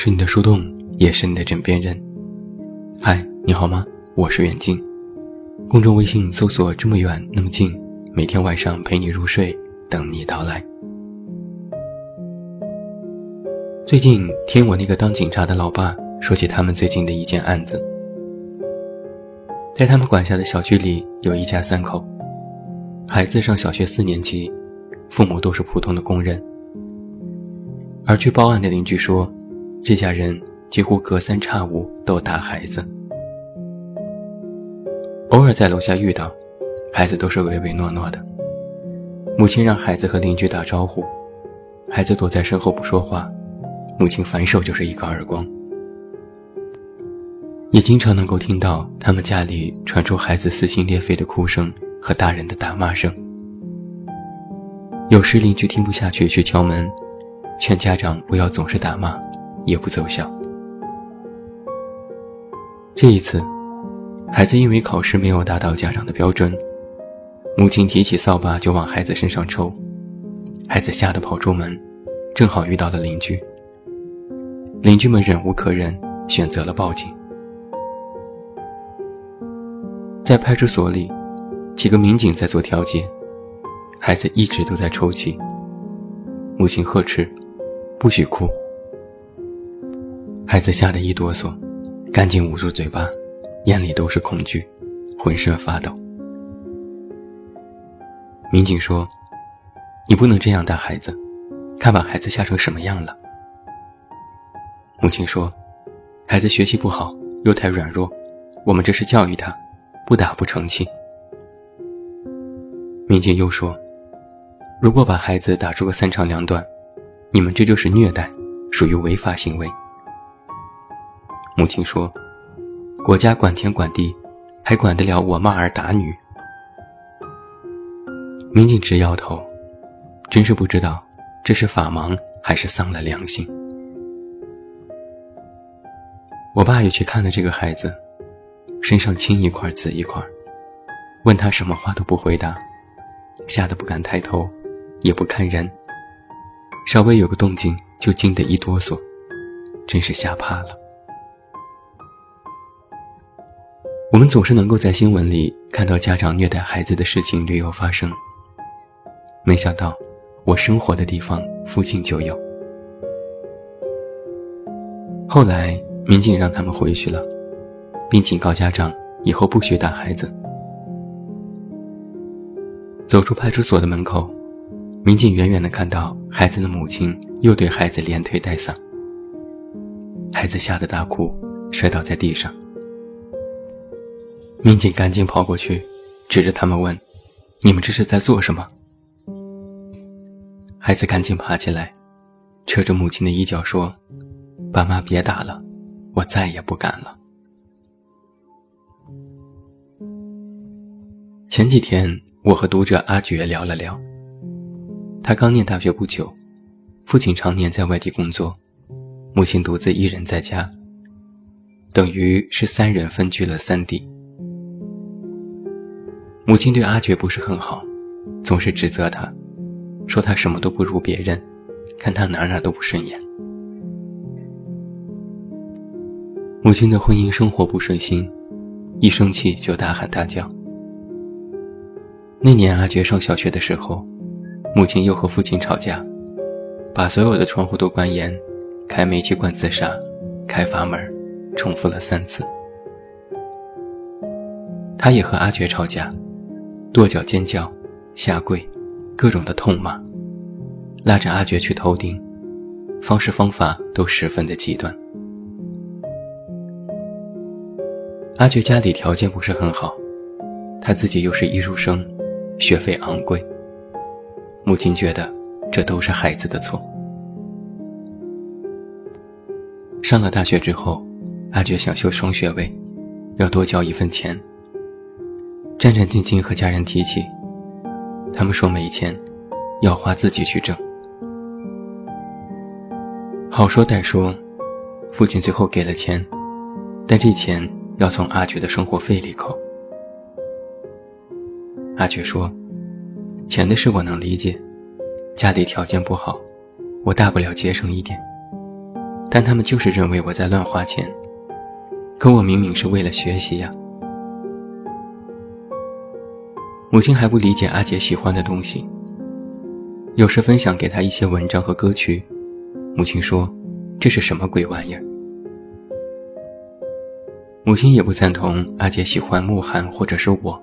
是你的树洞，也是你的枕边人。嗨，你好吗？我是远近。公众微信搜索“这么远那么近”，每天晚上陪你入睡，等你到来。最近听我那个当警察的老爸说起他们最近的一件案子，在他们管辖的小区里有一家三口，孩子上小学四年级，父母都是普通的工人。而据报案的邻居说，这家人几乎隔三差五都打孩子，偶尔在楼下遇到，孩子都是唯唯诺诺的。母亲让孩子和邻居打招呼，孩子躲在身后不说话，母亲反手就是一个耳光。也经常能够听到他们家里传出孩子撕心裂肺的哭声和大人的打骂声。有时邻居听不下去去敲门。劝家长不要总是打骂，也不奏效。这一次，孩子因为考试没有达到家长的标准，母亲提起扫把就往孩子身上抽，孩子吓得跑出门，正好遇到了邻居。邻居们忍无可忍，选择了报警。在派出所里，几个民警在做调解，孩子一直都在抽泣，母亲呵斥。不许哭！孩子吓得一哆嗦，赶紧捂住嘴巴，眼里都是恐惧，浑身发抖。民警说：“你不能这样打孩子，看把孩子吓成什么样了。”母亲说：“孩子学习不好，又太软弱，我们这是教育他，不打不成器。”民警又说：“如果把孩子打出个三长两短。”你们这就是虐待，属于违法行为。母亲说：“国家管天管地，还管得了我骂儿打女？”民警直摇头，真是不知道这是法盲还是丧了良心。我爸也去看了这个孩子，身上青一块紫一块，问他什么话都不回答，吓得不敢抬头，也不看人。稍微有个动静就惊得一哆嗦，真是吓怕了。我们总是能够在新闻里看到家长虐待孩子的事情屡有发生，没想到我生活的地方附近就有。后来民警让他们回去了，并警告家长以后不许打孩子。走出派出所的门口。民警远远地看到孩子的母亲又对孩子连推带搡，孩子吓得大哭，摔倒在地上。民警赶紧跑过去，指着他们问：“你们这是在做什么？”孩子赶紧爬起来，扯着母亲的衣角说：“爸妈别打了，我再也不敢了。”前几天，我和读者阿珏聊了聊。他刚念大学不久，父亲常年在外地工作，母亲独自一人在家，等于是三人分居了三地。母亲对阿珏不是很好，总是指责他，说他什么都不如别人，看他哪哪都不顺眼。母亲的婚姻生活不顺心，一生气就大喊大叫。那年阿珏上小学的时候。母亲又和父亲吵架，把所有的窗户都关严，开煤气罐自杀，开阀门，重复了三次。他也和阿珏吵架，跺脚尖叫，下跪，各种的痛骂，拉着阿珏去头顶，方式方法都十分的极端。阿珏家里条件不是很好，他自己又是艺术生，学费昂贵。母亲觉得这都是孩子的错。上了大学之后，阿珏想修双学位，要多交一份钱。战战兢兢和家人提起，他们说没钱，要花自己去挣。好说歹说，父亲最后给了钱，但这钱要从阿珏的生活费里扣。阿珏说。钱的事我能理解，家里条件不好，我大不了节省一点。但他们就是认为我在乱花钱，可我明明是为了学习呀。母亲还不理解阿杰喜欢的东西，有时分享给他一些文章和歌曲，母亲说：“这是什么鬼玩意儿？”母亲也不赞同阿杰喜欢慕寒或者是我。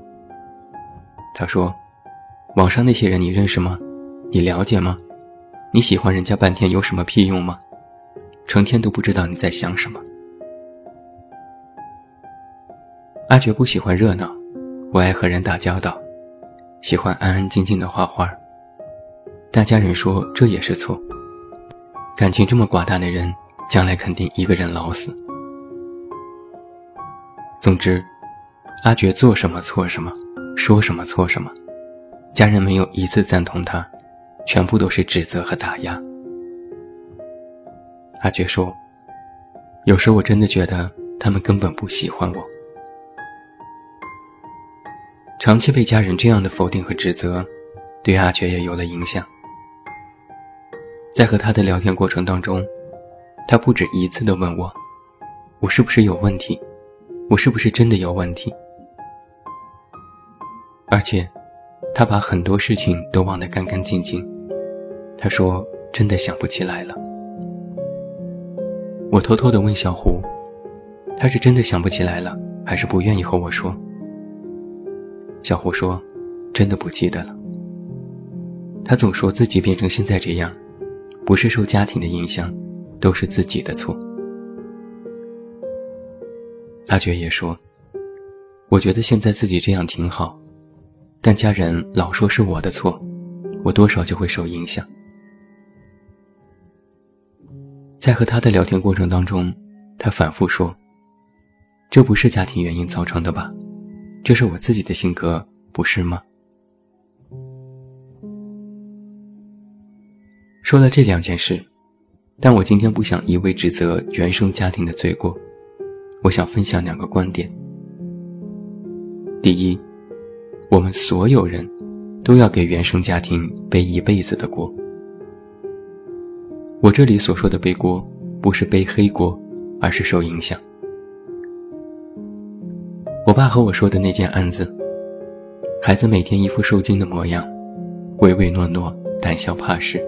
他说：“网上那些人你认识吗？你了解吗？你喜欢人家半天有什么屁用吗？成天都不知道你在想什么。”阿杰不喜欢热闹，不爱和人打交道。喜欢安安静静的画画，大家人说这也是错。感情这么寡淡的人，将来肯定一个人老死。总之，阿珏做什么错什么，说什么错什么，家人没有一次赞同他，全部都是指责和打压。阿珏说：“有时我真的觉得他们根本不喜欢我。”长期被家人这样的否定和指责，对阿觉也有了影响。在和他的聊天过程当中，他不止一次地问我：“我是不是有问题？我是不是真的有问题？”而且，他把很多事情都忘得干干净净。他说：“真的想不起来了。”我偷偷地问小胡：“他是真的想不起来了，还是不愿意和我说？”小胡说：“真的不记得了。他总说自己变成现在这样，不是受家庭的影响，都是自己的错。”阿觉也说：“我觉得现在自己这样挺好，但家人老说是我的错，我多少就会受影响。”在和他的聊天过程当中，他反复说：“这不是家庭原因造成的吧？”这是我自己的性格，不是吗？说了这两件事，但我今天不想一味指责原生家庭的罪过，我想分享两个观点。第一，我们所有人都要给原生家庭背一辈子的锅。我这里所说的背锅，不是背黑锅，而是受影响。我爸和我说的那件案子，孩子每天一副受惊的模样，唯唯诺诺，胆小怕事。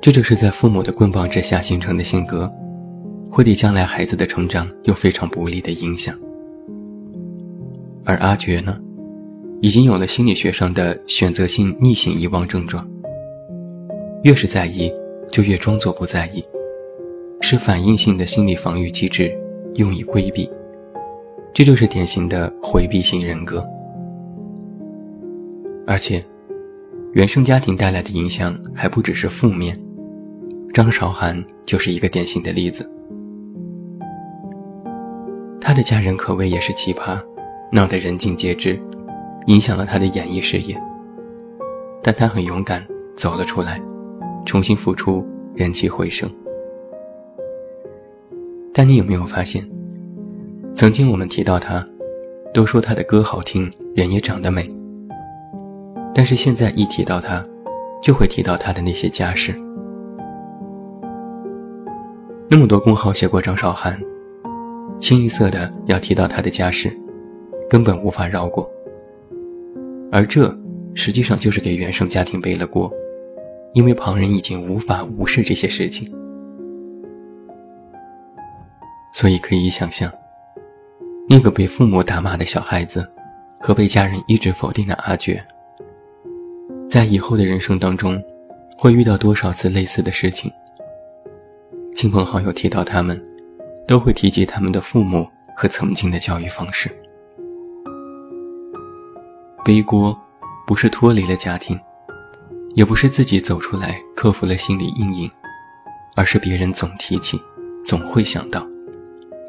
这就是在父母的棍棒之下形成的性格，会对将来孩子的成长有非常不利的影响。而阿觉呢，已经有了心理学上的选择性逆行遗忘症状，越是在意，就越装作不在意，是反应性的心理防御机制，用以规避。这就是典型的回避型人格，而且，原生家庭带来的影响还不只是负面。张韶涵就是一个典型的例子。他的家人可谓也是奇葩，闹得人尽皆知，影响了他的演艺事业。但他很勇敢，走了出来，重新复出，人气回升。但你有没有发现？曾经我们提到他，都说他的歌好听，人也长得美。但是现在一提到他，就会提到他的那些家事。那么多公号写过张韶涵，清一色的要提到他的家事，根本无法绕过。而这实际上就是给原生家庭背了锅，因为旁人已经无法无视这些事情。所以可以想象。那个被父母打骂的小孩子，和被家人一直否定的阿觉，在以后的人生当中，会遇到多少次类似的事情？亲朋好友提到他们，都会提及他们的父母和曾经的教育方式。背锅，不是脱离了家庭，也不是自己走出来克服了心理阴影，而是别人总提起，总会想到，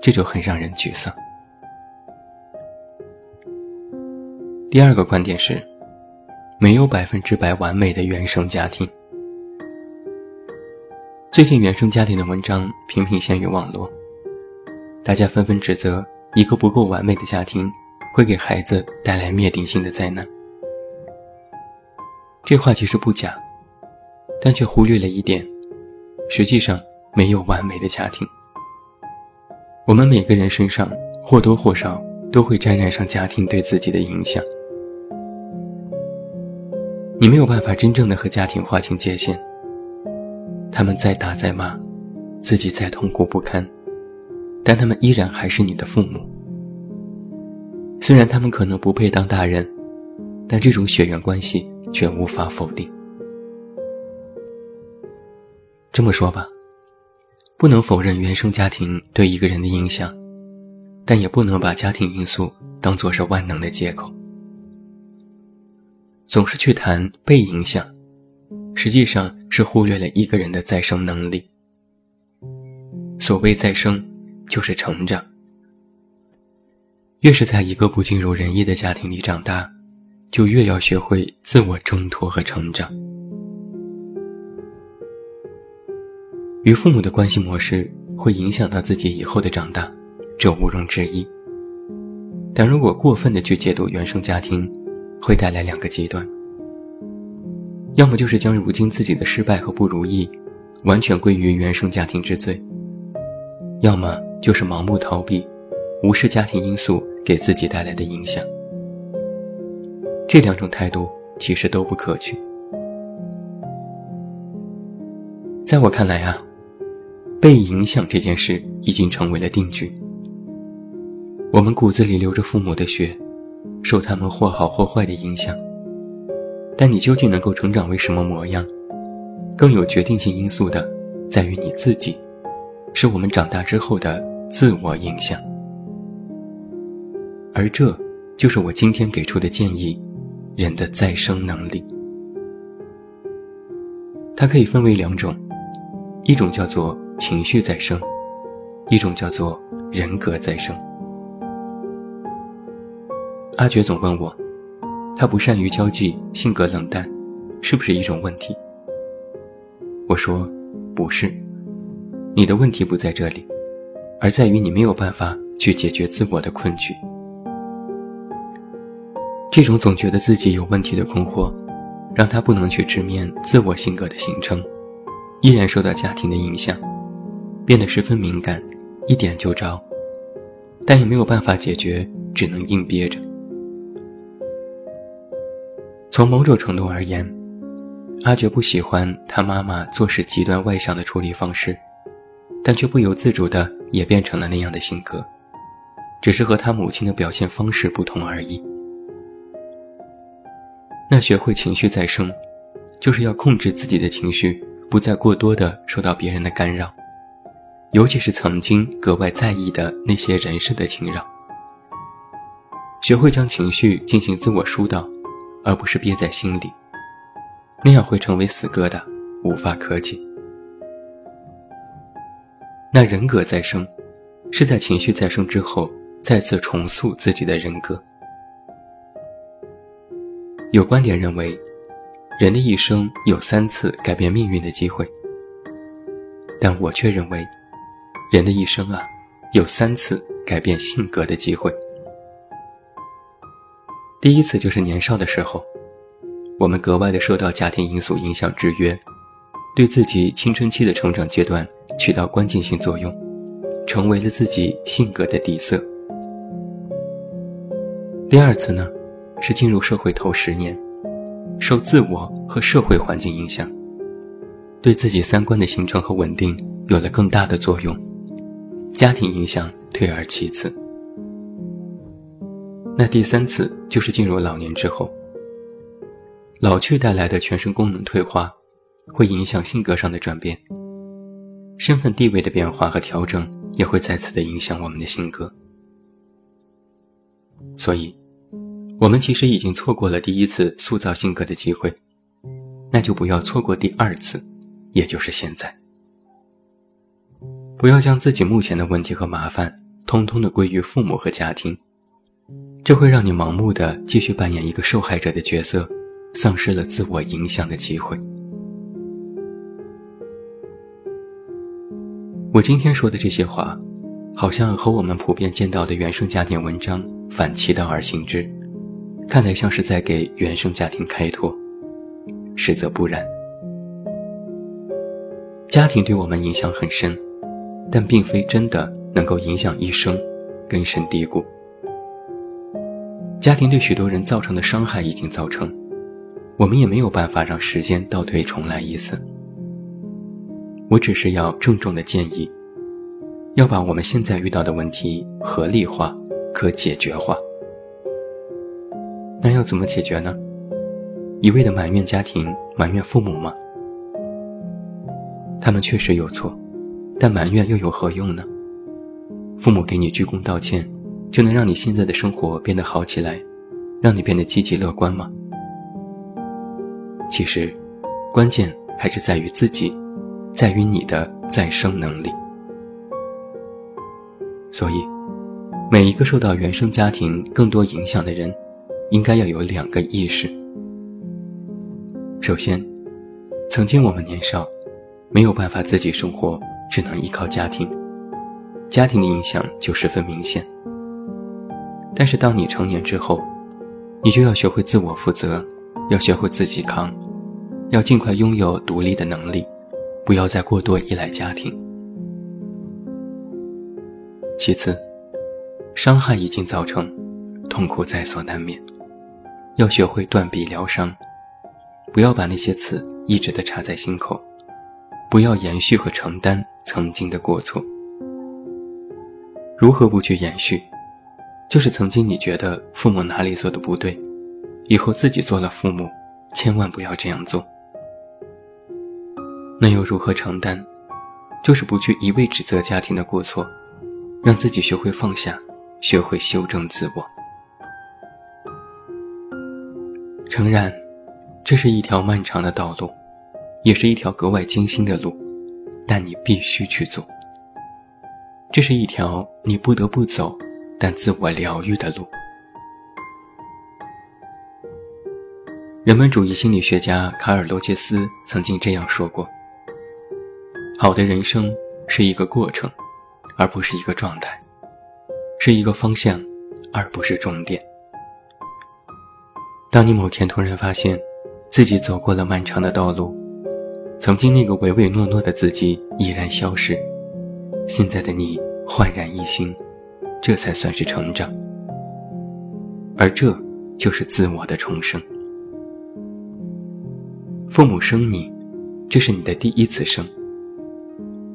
这就很让人沮丧。第二个观点是，没有百分之百完美的原生家庭。最近原生家庭的文章频频现于网络，大家纷纷指责一个不够完美的家庭会给孩子带来灭顶性的灾难。这话其实不假，但却忽略了一点：实际上，没有完美的家庭。我们每个人身上或多或少都会沾染上家庭对自己的影响。你没有办法真正的和家庭划清界限。他们再打再骂，自己再痛苦不堪，但他们依然还是你的父母。虽然他们可能不配当大人，但这种血缘关系却无法否定。这么说吧，不能否认原生家庭对一个人的影响，但也不能把家庭因素当作是万能的借口。总是去谈被影响，实际上是忽略了一个人的再生能力。所谓再生，就是成长。越是在一个不尽如人意的家庭里长大，就越要学会自我挣脱和成长。与父母的关系模式会影响到自己以后的长大，这毋庸置疑。但如果过分的去解读原生家庭，会带来两个极端：要么就是将如今自己的失败和不如意，完全归于原生家庭之罪；要么就是盲目逃避，无视家庭因素给自己带来的影响。这两种态度其实都不可取。在我看来啊。被影响这件事已经成为了定局。我们骨子里流着父母的血，受他们或好或坏的影响。但你究竟能够成长为什么模样，更有决定性因素的在于你自己，是我们长大之后的自我影响。而这就是我今天给出的建议：人的再生能力。它可以分为两种，一种叫做。情绪再生，一种叫做人格再生。阿珏总问我，他不善于交际，性格冷淡，是不是一种问题？我说，不是，你的问题不在这里，而在于你没有办法去解决自我的困局。这种总觉得自己有问题的困惑，让他不能去直面自我性格的形成，依然受到家庭的影响。变得十分敏感，一点就着，但也没有办法解决，只能硬憋着。从某种程度而言，阿珏不喜欢他妈妈做事极端外向的处理方式，但却不由自主的也变成了那样的性格，只是和他母亲的表现方式不同而已。那学会情绪再生，就是要控制自己的情绪，不再过多的受到别人的干扰。尤其是曾经格外在意的那些人事的侵扰，学会将情绪进行自我疏导，而不是憋在心里，那样会成为死疙瘩，无法可解。那人格再生，是在情绪再生之后，再次重塑自己的人格。有观点认为，人的一生有三次改变命运的机会，但我却认为。人的一生啊，有三次改变性格的机会。第一次就是年少的时候，我们格外的受到家庭因素影响制约，对自己青春期的成长阶段起到关键性作用，成为了自己性格的底色。第二次呢，是进入社会头十年，受自我和社会环境影响，对自己三观的形成和稳定有了更大的作用。家庭影响退而其次，那第三次就是进入老年之后，老去带来的全身功能退化，会影响性格上的转变，身份地位的变化和调整也会再次的影响我们的性格。所以，我们其实已经错过了第一次塑造性格的机会，那就不要错过第二次，也就是现在。不要将自己目前的问题和麻烦，通通的归于父母和家庭，这会让你盲目的继续扮演一个受害者的角色，丧失了自我影响的机会。我今天说的这些话，好像和我们普遍见到的原生家庭文章反其道而行之，看来像是在给原生家庭开脱，实则不然。家庭对我们影响很深，但并非真的能够影响一生，根深蒂固。家庭对许多人造成的伤害已经造成，我们也没有办法让时间倒退重来一次。我只是要郑重的建议，要把我们现在遇到的问题合理化、可解决化。那要怎么解决呢？一味的埋怨家庭、埋怨父母吗？他们确实有错，但埋怨又有何用呢？父母给你鞠躬道歉。就能让你现在的生活变得好起来，让你变得积极乐观吗？其实，关键还是在于自己，在于你的再生能力。所以，每一个受到原生家庭更多影响的人，应该要有两个意识。首先，曾经我们年少，没有办法自己生活，只能依靠家庭，家庭的影响就十分明显。但是当你成年之后，你就要学会自我负责，要学会自己扛，要尽快拥有独立的能力，不要再过多依赖家庭。其次，伤害已经造成，痛苦在所难免，要学会断臂疗伤，不要把那些刺一直的插在心口，不要延续和承担曾经的过错。如何不去延续？就是曾经你觉得父母哪里做的不对，以后自己做了父母，千万不要这样做。那又如何承担？就是不去一味指责家庭的过错，让自己学会放下，学会修正自我。诚然，这是一条漫长的道路，也是一条格外艰辛的路，但你必须去做。这是一条你不得不走。但自我疗愈的路。人文主义心理学家卡尔·罗杰斯曾经这样说过：“好的人生是一个过程，而不是一个状态；是一个方向，而不是终点。”当你某天突然发现，自己走过了漫长的道路，曾经那个唯唯诺诺的自己已然消失，现在的你焕然一新。这才算是成长，而这就是自我的重生。父母生你，这是你的第一次生。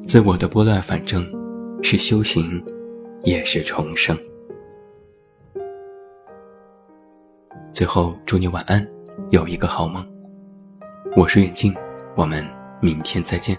自我的拨乱反正，是修行，也是重生。最后，祝你晚安，有一个好梦。我是远近，我们明天再见。